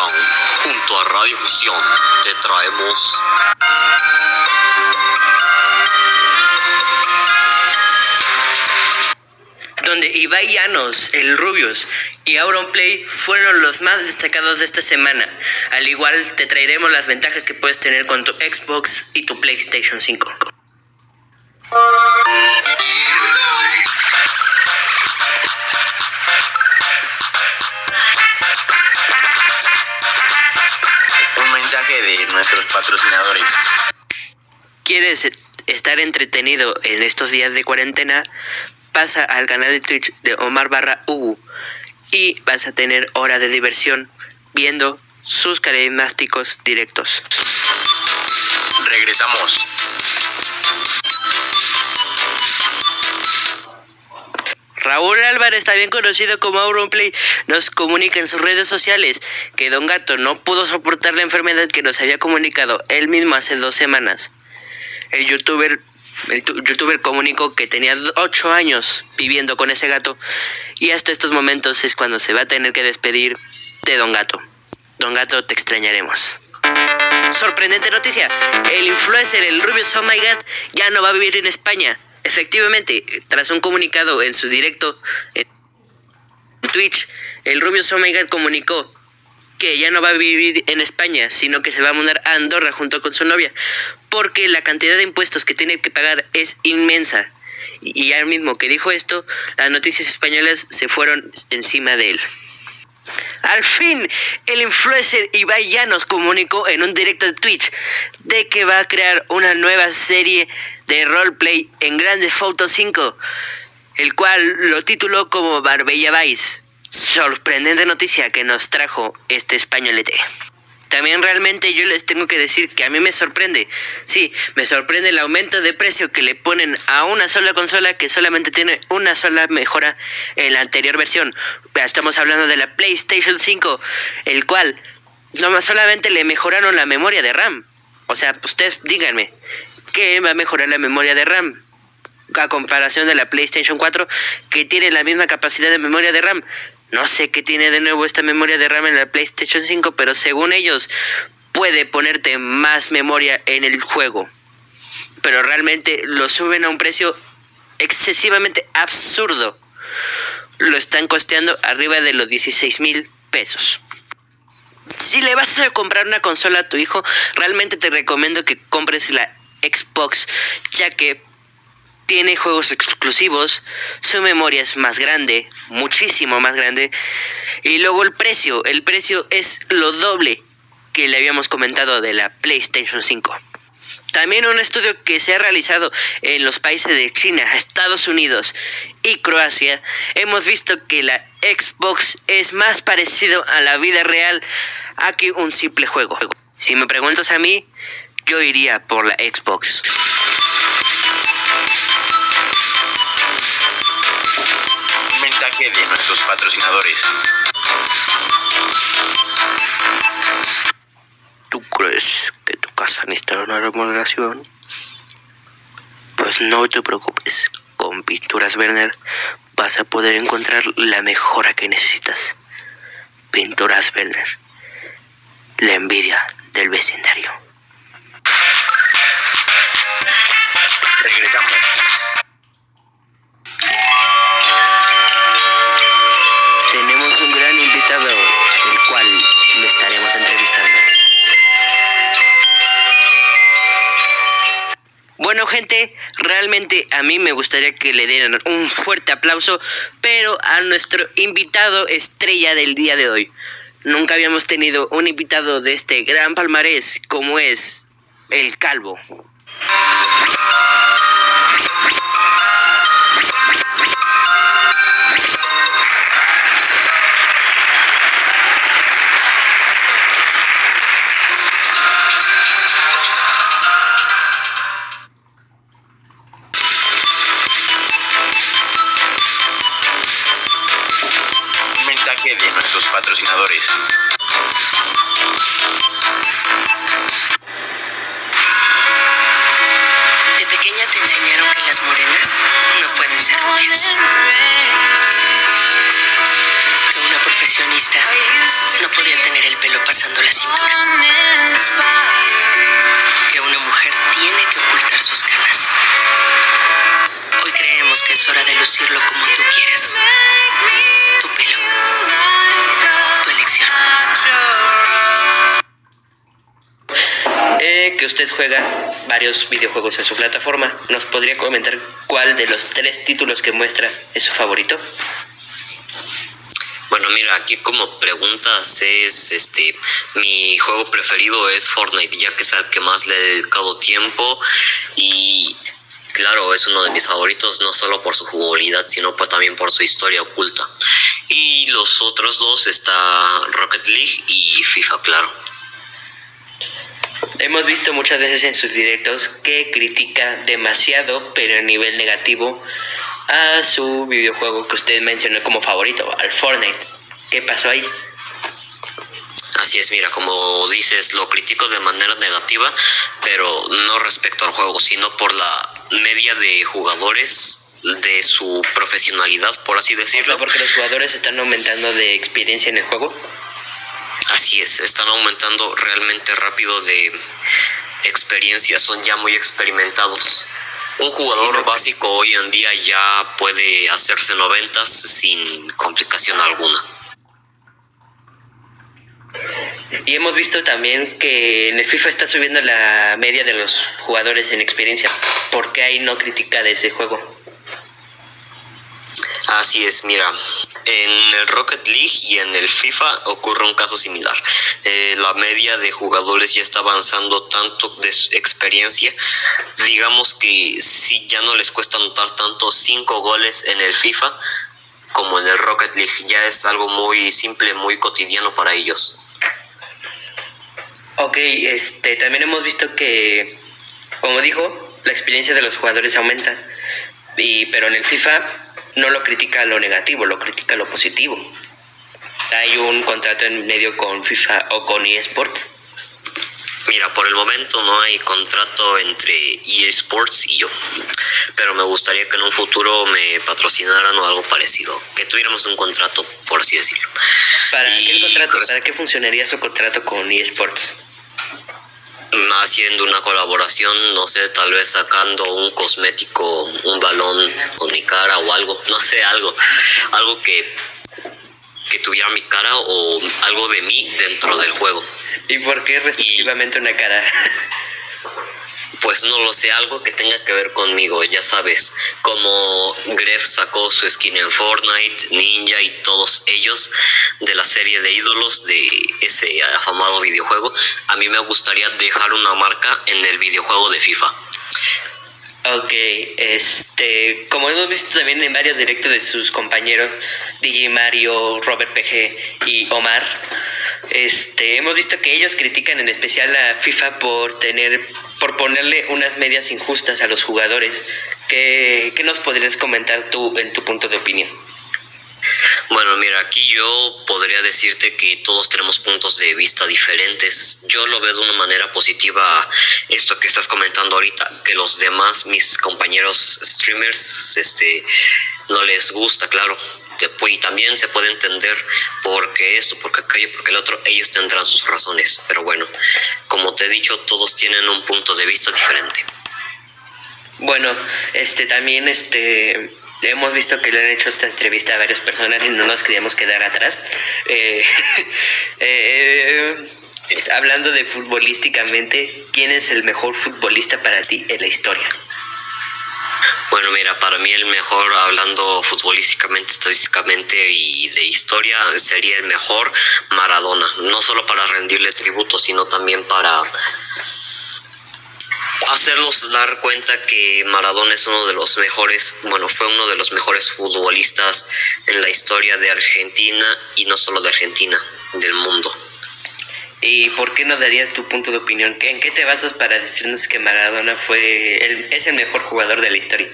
Junto a Radio Fusión, te traemos donde Ibai Llanos, el Rubius y Auronplay fueron los más destacados de esta semana. Al igual te traeremos las ventajas que puedes tener con tu Xbox y tu PlayStation 5. Mensaje de nuestros patrocinadores. ¿Quieres estar entretenido en estos días de cuarentena? Pasa al canal de Twitch de Omar Barra Ubu y vas a tener hora de diversión viendo sus carismáticos directos. Regresamos. Raúl Álvarez, también conocido como Auronplay, nos comunica en sus redes sociales que Don Gato no pudo soportar la enfermedad que nos había comunicado él mismo hace dos semanas. El youtuber, el comunicó que tenía 8 años viviendo con ese gato y hasta estos momentos es cuando se va a tener que despedir de Don Gato. Don Gato, te extrañaremos. Sorprendente noticia, el influencer, el Rubius Oh My God, ya no va a vivir en España. Efectivamente, tras un comunicado en su directo en Twitch, el Rubius My God comunicó que ya no va a vivir en España, sino que se va a mudar a Andorra junto con su novia, porque la cantidad de impuestos que tiene que pagar es inmensa. Y al mismo que dijo esto, las noticias españolas se fueron encima de él. Al fin, el influencer Ibai Llanos comunicó en un directo de Twitch de que va a crear una nueva serie de roleplay en Grande Auto 5, el cual lo tituló como Barbella Vice. Sorprendente noticia que nos trajo este españolete. También realmente yo les tengo que decir que a mí me sorprende. Sí, me sorprende el aumento de precio que le ponen a una sola consola que solamente tiene una sola mejora en la anterior versión. Estamos hablando de la PlayStation 5, el cual no más solamente le mejoraron la memoria de RAM. O sea, ustedes díganme, ¿qué va a mejorar la memoria de RAM? A comparación de la PlayStation 4, que tiene la misma capacidad de memoria de RAM. No sé qué tiene de nuevo esta memoria de RAM en la PlayStation 5, pero según ellos puede ponerte más memoria en el juego. Pero realmente lo suben a un precio excesivamente absurdo. Lo están costeando arriba de los 16 mil pesos. Si le vas a comprar una consola a tu hijo, realmente te recomiendo que compres la Xbox, ya que tiene juegos exclusivos, su memoria es más grande, muchísimo más grande, y luego el precio, el precio es lo doble que le habíamos comentado de la PlayStation 5. También un estudio que se ha realizado en los países de China, Estados Unidos y Croacia, hemos visto que la Xbox es más parecido a la vida real que un simple juego. Si me preguntas a mí, yo iría por la Xbox. Mensaje de nuestros patrocinadores. ¿Tú crees que tu casa necesita una remodelación? Pues no te preocupes, con Pinturas Werner vas a poder encontrar la mejora que necesitas. Pinturas Werner, la envidia del vecindario. Regresamos. A mí me gustaría que le dieran un fuerte aplauso, pero a nuestro invitado estrella del día de hoy. Nunca habíamos tenido un invitado de este gran palmarés como es el Calvo. Juega varios videojuegos en su plataforma. ¿Nos podría comentar cuál de los tres títulos que muestra es su favorito? Bueno, mira, aquí como preguntas es este mi juego preferido es Fortnite, ya que es el que más le he dedicado tiempo y claro, es uno de mis favoritos no solo por su jugabilidad, sino pues también por su historia oculta. Y los otros dos está Rocket League y FIFA, claro. Hemos visto muchas veces en sus directos que critica demasiado, pero a nivel negativo, a su videojuego que usted mencionó como favorito, al Fortnite. ¿Qué pasó ahí? Así es, mira, como dices, lo critico de manera negativa, pero no respecto al juego, sino por la media de jugadores de su profesionalidad, por así decirlo. porque los jugadores están aumentando de experiencia en el juego. Así es, están aumentando realmente rápido de experiencia, son ya muy experimentados. Un jugador básico hoy en día ya puede hacerse noventas sin complicación alguna. Y hemos visto también que en el FIFA está subiendo la media de los jugadores en experiencia. ¿Por qué ahí no critica de ese juego? Así es, mira, en el Rocket League y en el FIFA ocurre un caso similar. Eh, la media de jugadores ya está avanzando tanto de experiencia. Digamos que si ya no les cuesta anotar tanto cinco goles en el FIFA como en el Rocket League, ya es algo muy simple, muy cotidiano para ellos. Ok, este, también hemos visto que, como dijo, la experiencia de los jugadores aumenta. Y, pero en el FIFA no lo critica lo negativo, lo critica lo positivo. Hay un contrato en medio con FIFA o con eSports. Mira, por el momento no hay contrato entre eSports y yo, pero me gustaría que en un futuro me patrocinaran o algo parecido, que tuviéramos un contrato, por así decirlo. ¿Para qué contrato? ¿Para qué funcionaría su contrato con eSports? Haciendo una colaboración, no sé, tal vez sacando un cosmético, un balón con mi cara o algo, no sé, algo, algo que, que tuviera mi cara o algo de mí dentro del juego. ¿Y por qué respectivamente una cara? pues no lo sé, algo que tenga que ver conmigo, ya sabes, como Gref sacó su skin en Fortnite, Ninja y todos ellos de la serie de ídolos de ese afamado videojuego, a mí me gustaría dejar una marca en el videojuego de FIFA. Ok, este, como hemos visto también en varios directos de sus compañeros, DJ Mario, Robert PG y Omar, este, hemos visto que ellos critican en especial a FIFA por tener, por ponerle unas medias injustas a los jugadores. ¿Qué, qué nos podrías comentar tú en tu punto de opinión? Bueno, mira, aquí yo podría decirte que todos tenemos puntos de vista diferentes. Yo lo veo de una manera positiva esto que estás comentando ahorita, que los demás, mis compañeros streamers, este, no les gusta, claro. Y también se puede entender por qué esto, por qué aquello, por qué el otro, ellos tendrán sus razones. Pero bueno, como te he dicho, todos tienen un punto de vista diferente. Bueno, este también este hemos visto que le han hecho esta entrevista a varias personas y no nos queríamos quedar atrás. Eh, eh, hablando de futbolísticamente, ¿quién es el mejor futbolista para ti en la historia? Bueno, mira, para mí el mejor, hablando futbolísticamente, estadísticamente y de historia, sería el mejor Maradona. No solo para rendirle tributo, sino también para hacernos dar cuenta que Maradona es uno de los mejores, bueno, fue uno de los mejores futbolistas en la historia de Argentina y no solo de Argentina, del mundo. ¿Y por qué no darías tu punto de opinión? ¿En qué te basas para decirnos que Maradona fue el, es el mejor jugador de la historia?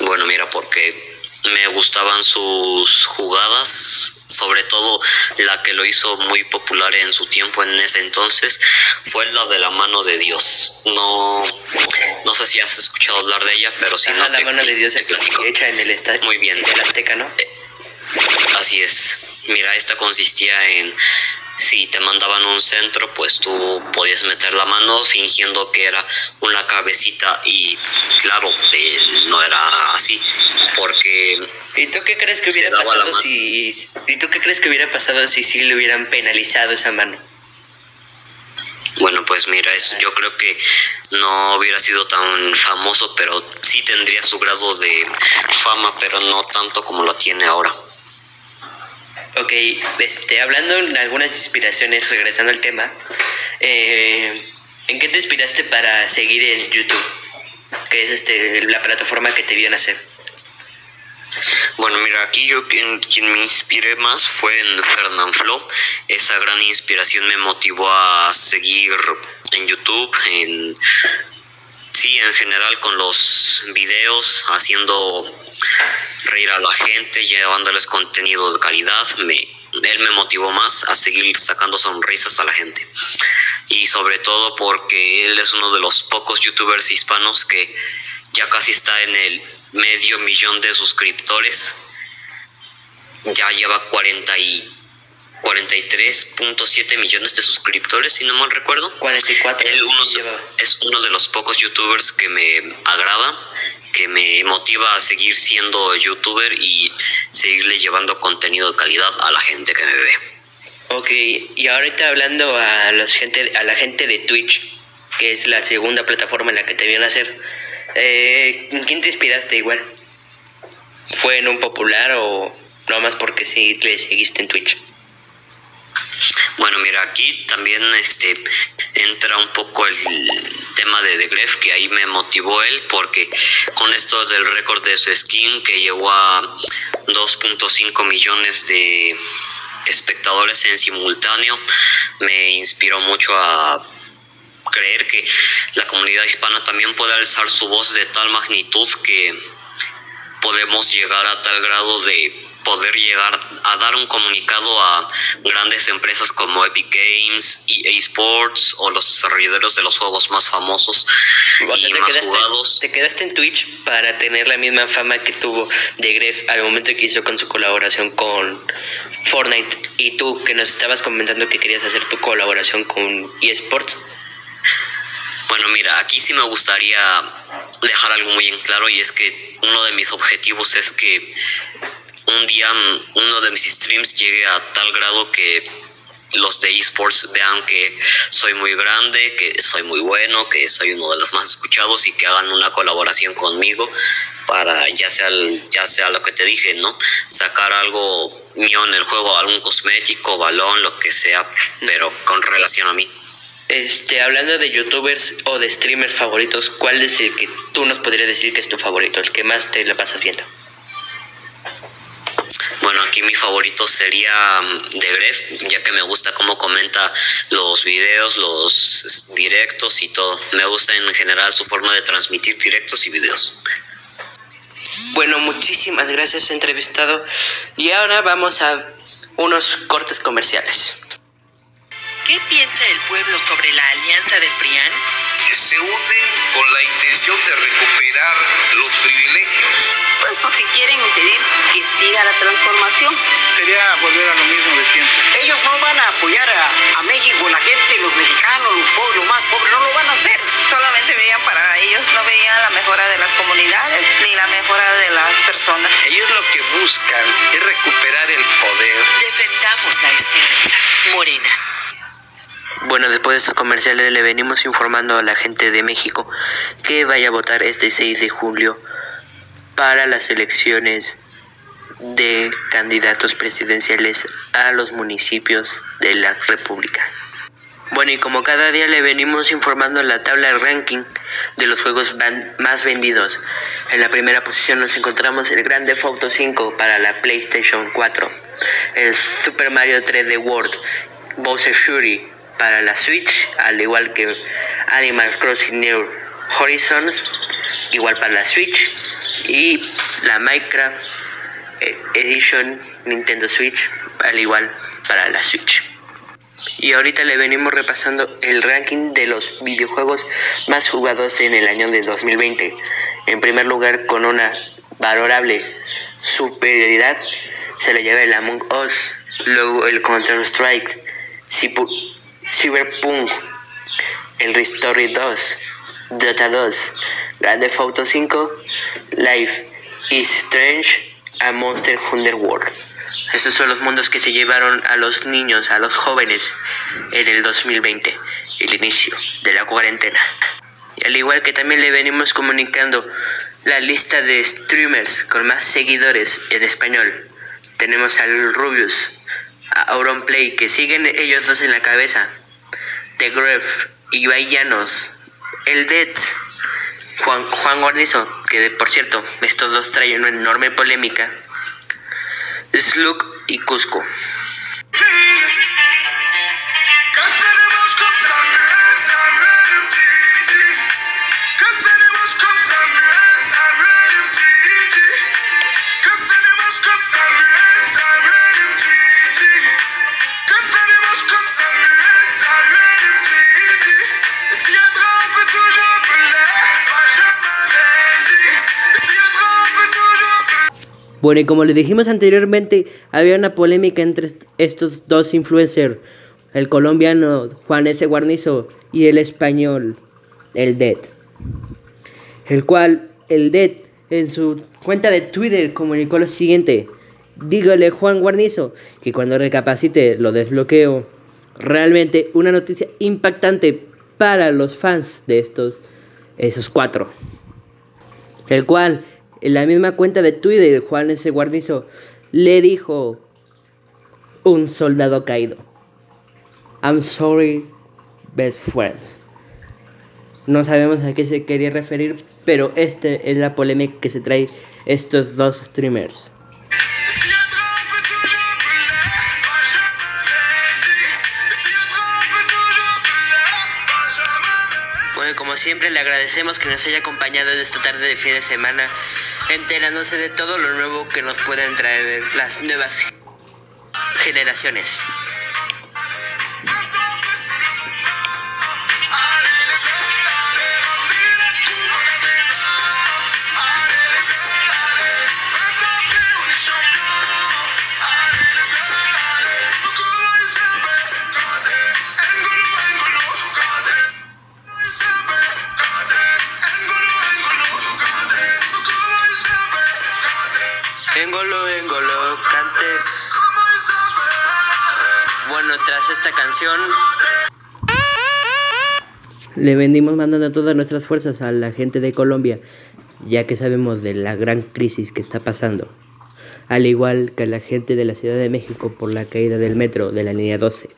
Bueno, mira, porque me gustaban sus jugadas, sobre todo la que lo hizo muy popular en su tiempo en ese entonces, fue la de la mano de Dios. No, no sé si has escuchado hablar de ella, pero si no la mano de Dios hecha en el estadio. Muy bien. Azteca, ¿no? Así es. Mira, esta consistía en si te mandaban un centro, pues tú podías meter la mano fingiendo que era una cabecita y claro, eh, no era así, porque... ¿Y tú qué crees que hubiera pasado si... ¿Y tú qué crees que hubiera pasado si sí le hubieran penalizado esa mano? Bueno, pues mira, eso yo creo que no hubiera sido tan famoso, pero sí tendría su grado de fama, pero no tanto como lo tiene ahora. Ok, este, hablando de algunas inspiraciones, regresando al tema, eh, ¿en qué te inspiraste para seguir en YouTube? Que es este, la plataforma que te vio nacer. Bueno, mira, aquí yo quien, quien me inspiré más fue en Fernand Flo. Esa gran inspiración me motivó a seguir en YouTube, en sí, en general con los videos, haciendo reír a la gente, llevándoles contenido de calidad. Me, él me motivó más a seguir sacando sonrisas a la gente. Y sobre todo porque él es uno de los pocos youtubers hispanos que ya casi está en el medio millón de suscriptores. Ya lleva 40 y 43.7 millones de suscriptores, si no mal recuerdo. 44. Él es uno de los pocos youtubers que me agrada que me motiva a seguir siendo youtuber y seguirle llevando contenido de calidad a la gente que me ve. Ok, y ahorita hablando a, los gente, a la gente de Twitch, que es la segunda plataforma en la que te vienen a hacer, eh, ¿en quién te inspiraste igual? ¿Fue en un popular o no más porque sí le seguiste en Twitch? Bueno, mira, aquí también este entra un poco el tema de The Gref, que ahí me motivó él, porque con esto del récord de su skin, que llegó a 2.5 millones de espectadores en simultáneo, me inspiró mucho a creer que la comunidad hispana también puede alzar su voz de tal magnitud que podemos llegar a tal grado de poder llegar a dar un comunicado a grandes empresas como Epic Games, EA Sports o los desarrolladores de los juegos más famosos y más quedaste, jugados. Te quedaste en Twitch para tener la misma fama que tuvo de Gref al momento que hizo con su colaboración con Fortnite y tú que nos estabas comentando que querías hacer tu colaboración con eSports. Bueno, mira, aquí sí me gustaría dejar algo muy en claro y es que uno de mis objetivos es que un día uno de mis streams llegue a tal grado que los de esports vean que soy muy grande, que soy muy bueno, que soy uno de los más escuchados y que hagan una colaboración conmigo para ya sea ya sea lo que te dije, ¿no? Sacar algo mío en el juego, algún cosmético, balón, lo que sea, pero con relación a mí. Este, hablando de youtubers o de streamers favoritos, ¿cuál es el que tú nos podrías decir que es tu favorito, el que más te lo pasas viendo? Bueno, aquí mi favorito sería mm, de Gref, ya que me gusta cómo comenta los videos, los directos y todo. Me gusta en general su forma de transmitir directos y videos. Bueno, muchísimas gracias entrevistado. Y ahora vamos a unos cortes comerciales. ¿Qué piensa el pueblo sobre la alianza del PRIAN? Se unen con la intención de recuperar los privilegios. Pues porque quieren siga la transformación. Sería volver a lo mismo de siempre. Ellos no van a apoyar a, a México, la gente, los mexicanos, los pobres, los más pobres, no lo van a hacer. Solamente veían para ellos, no veían la mejora de las comunidades ni la mejora de las personas. Ellos lo que buscan es recuperar el poder. Defendamos la esperanza. Morena. Bueno, después de estos comerciales le venimos informando a la gente de México que vaya a votar este 6 de julio para las elecciones de candidatos presidenciales a los municipios de la República. Bueno, y como cada día le venimos informando la tabla de ranking de los juegos más vendidos. En la primera posición nos encontramos el Grand Theft Auto 5 para la PlayStation 4, el Super Mario 3D World, Bowser Fury para la Switch, al igual que Animal Crossing New Horizons, igual para la Switch, y la Minecraft Edition Nintendo Switch, al igual para la Switch. Y ahorita le venimos repasando el ranking de los videojuegos más jugados en el año de 2020. En primer lugar, con una valorable superioridad, se le lleva el Among Us, luego el Counter Strike, Cyberpunk, El Restory 2, Dota 2, Grand Theft Auto 5, Life is Strange a Monster Hunter World. Estos son los mundos que se llevaron a los niños, a los jóvenes en el 2020, el inicio de la cuarentena. Y al igual que también le venimos comunicando la lista de streamers con más seguidores en español. Tenemos al Rubius, a Auronplay, que siguen ellos dos en la cabeza. The Gref, Ibai Llanos, El Dead, Juan, Juan Guarnizo, que por cierto, estos dos traen una enorme polémica. Slug y Cusco. Y como le dijimos anteriormente, había una polémica entre estos dos influencers, el colombiano Juan S. Guarnizo y el español, el Dead. El cual, el Dead, en su cuenta de Twitter comunicó lo siguiente. Dígale Juan Guarnizo que cuando recapacite lo desbloqueo. Realmente una noticia impactante para los fans de estos, esos cuatro. El cual en la misma cuenta de Twitter, Juan S. Guarnizo le dijo un soldado caído. I'm sorry, best friends. No sabemos a qué se quería referir, pero esta es la polémica que se trae estos dos streamers. Bueno, como siempre le agradecemos que nos haya acompañado en esta tarde de fin de semana enterándose de todo lo nuevo que nos pueden traer las nuevas generaciones. Esta canción le vendimos mandando todas nuestras fuerzas a la gente de Colombia, ya que sabemos de la gran crisis que está pasando, al igual que a la gente de la Ciudad de México por la caída del metro de la línea 12.